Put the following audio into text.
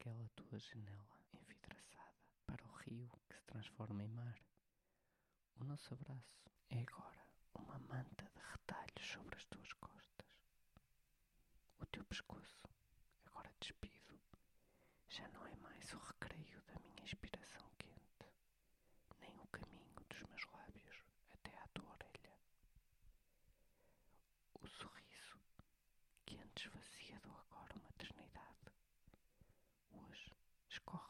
aquela tua janela envidraçada para o rio que se transforma em mar. O nosso abraço é agora uma manta de retalhos sobre as tuas costas. O teu pescoço, agora despido, já não é mais o Школа.